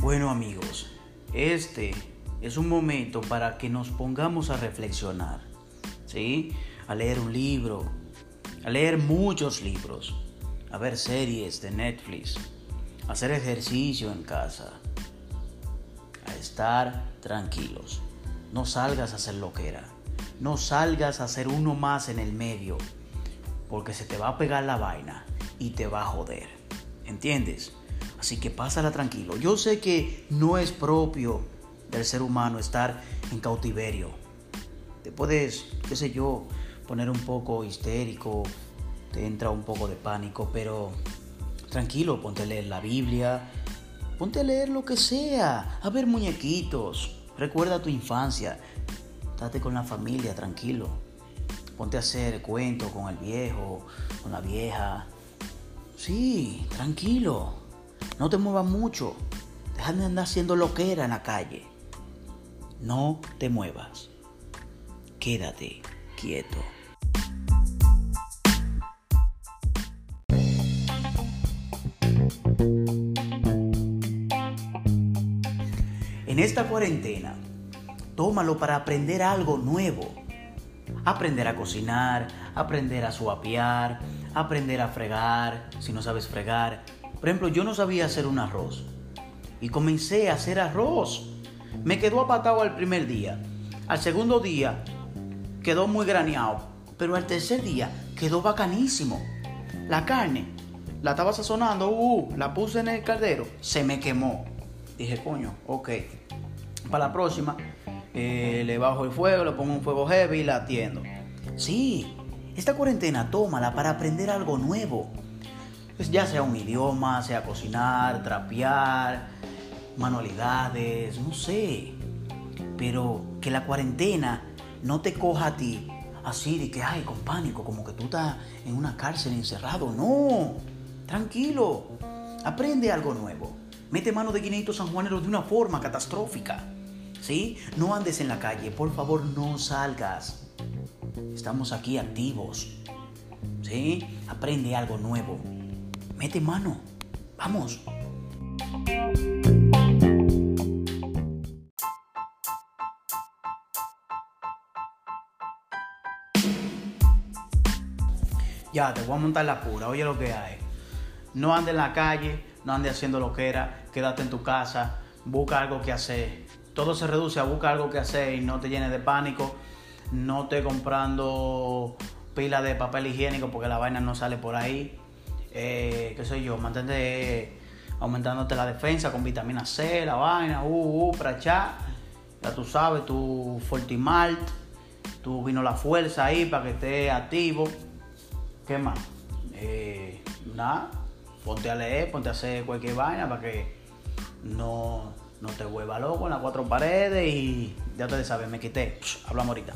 Bueno amigos, este es un momento para que nos pongamos a reflexionar, ¿sí? A leer un libro, a leer muchos libros, a ver series de Netflix, a hacer ejercicio en casa, a estar tranquilos. No salgas a hacer loquera, no salgas a hacer uno más en el medio, porque se te va a pegar la vaina y te va a joder. ¿Entiendes? Así que pásala tranquilo. Yo sé que no es propio del ser humano estar en cautiverio. Te puedes, qué sé yo, poner un poco histérico, te entra un poco de pánico, pero tranquilo, ponte a leer la Biblia, ponte a leer lo que sea, a ver muñequitos, recuerda tu infancia, date con la familia, tranquilo, ponte a hacer cuentos con el viejo, con la vieja. Sí, tranquilo. No te muevas mucho. Deja de andar haciendo loquera en la calle. No te muevas. Quédate quieto. En esta cuarentena, tómalo para aprender algo nuevo. Aprender a cocinar, aprender a suapiar, aprender a fregar, si no sabes fregar, por ejemplo, yo no sabía hacer un arroz. Y comencé a hacer arroz. Me quedó apatado al primer día. Al segundo día quedó muy graneado. Pero al tercer día quedó bacanísimo. La carne la estaba sazonando, uh, la puse en el caldero, se me quemó. Dije, coño, ok. Para la próxima, eh, le bajo el fuego, le pongo un fuego heavy y la atiendo. Sí, esta cuarentena tómala para aprender algo nuevo. Pues ya sea un idioma, sea cocinar, trapear, manualidades, no sé. Pero que la cuarentena no te coja a ti así de que, ay, con pánico, como que tú estás en una cárcel encerrado. No, tranquilo, aprende algo nuevo. Mete mano de 500 sanjuaneros de una forma catastrófica. ¿Sí? No andes en la calle, por favor, no salgas. Estamos aquí activos. ¿Sí? Aprende algo nuevo. Mete mano. Vamos. Ya, te voy a montar la pura. Oye lo que hay. No ande en la calle, no ande haciendo lo que era. Quédate en tu casa, busca algo que hacer. Todo se reduce a buscar algo que hacer y no te llenes de pánico. No te comprando pila de papel higiénico porque la vaina no sale por ahí eh, qué sé yo, mantente aumentándote la defensa con vitamina C, la vaina, uh, uh, prachá, ya tú sabes, tu Fortimalt, tu vino la fuerza ahí para que esté activo. ¿Qué más? Eh, nada, ponte a leer, ponte a hacer cualquier vaina para que no, no te vuelva loco en las cuatro paredes y ya te sabes, me quité. hablamos ahorita.